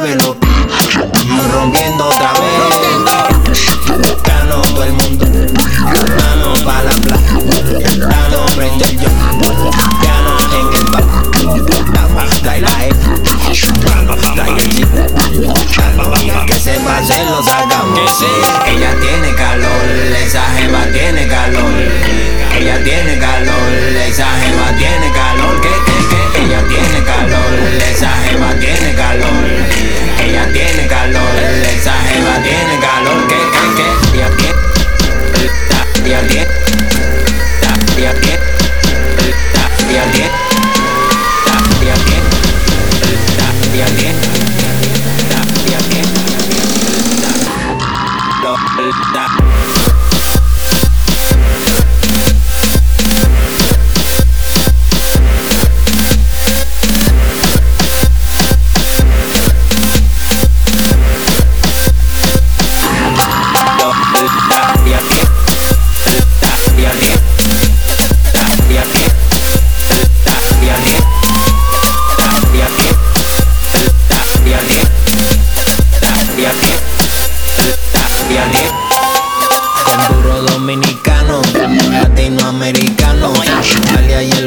muévelo. Rompiendo otra vez. Gano todo el mundo. Mano pa' la playa. Gano prende el yo. Gano en el bar. La E. Trae el chip. Que se pase lo sacamos. Ella tiene calor, esa da-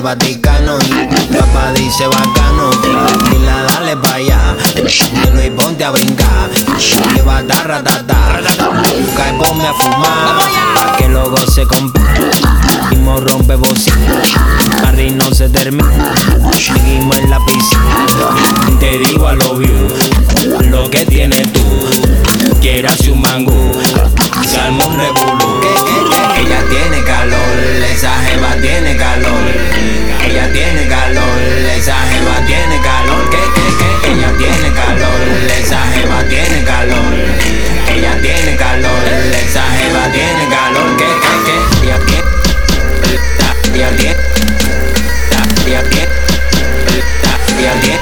Vaticano. Y papá dice bacano, dila dale pa' allá. Luis ponte a brincar. Lleva tarra, tata. Busca y ponme a fumar. Que luego se compara. Mismo rompe bocina. Harry no se termina. Seguimos en la piscina. Te digo a lo view. Lo que tienes tú. Quieras un mango. Salmón regulo. Ella tiene calor. Esa jeva tiene calor ella tiene calor, esa jeva tiene calor, que, que, que, ella tiene calor, esa jeva tiene calor, ella tiene calor, esa jeva tiene calor, que, que, que, ella tiene, ella tiene, ella tiene, ella tiene.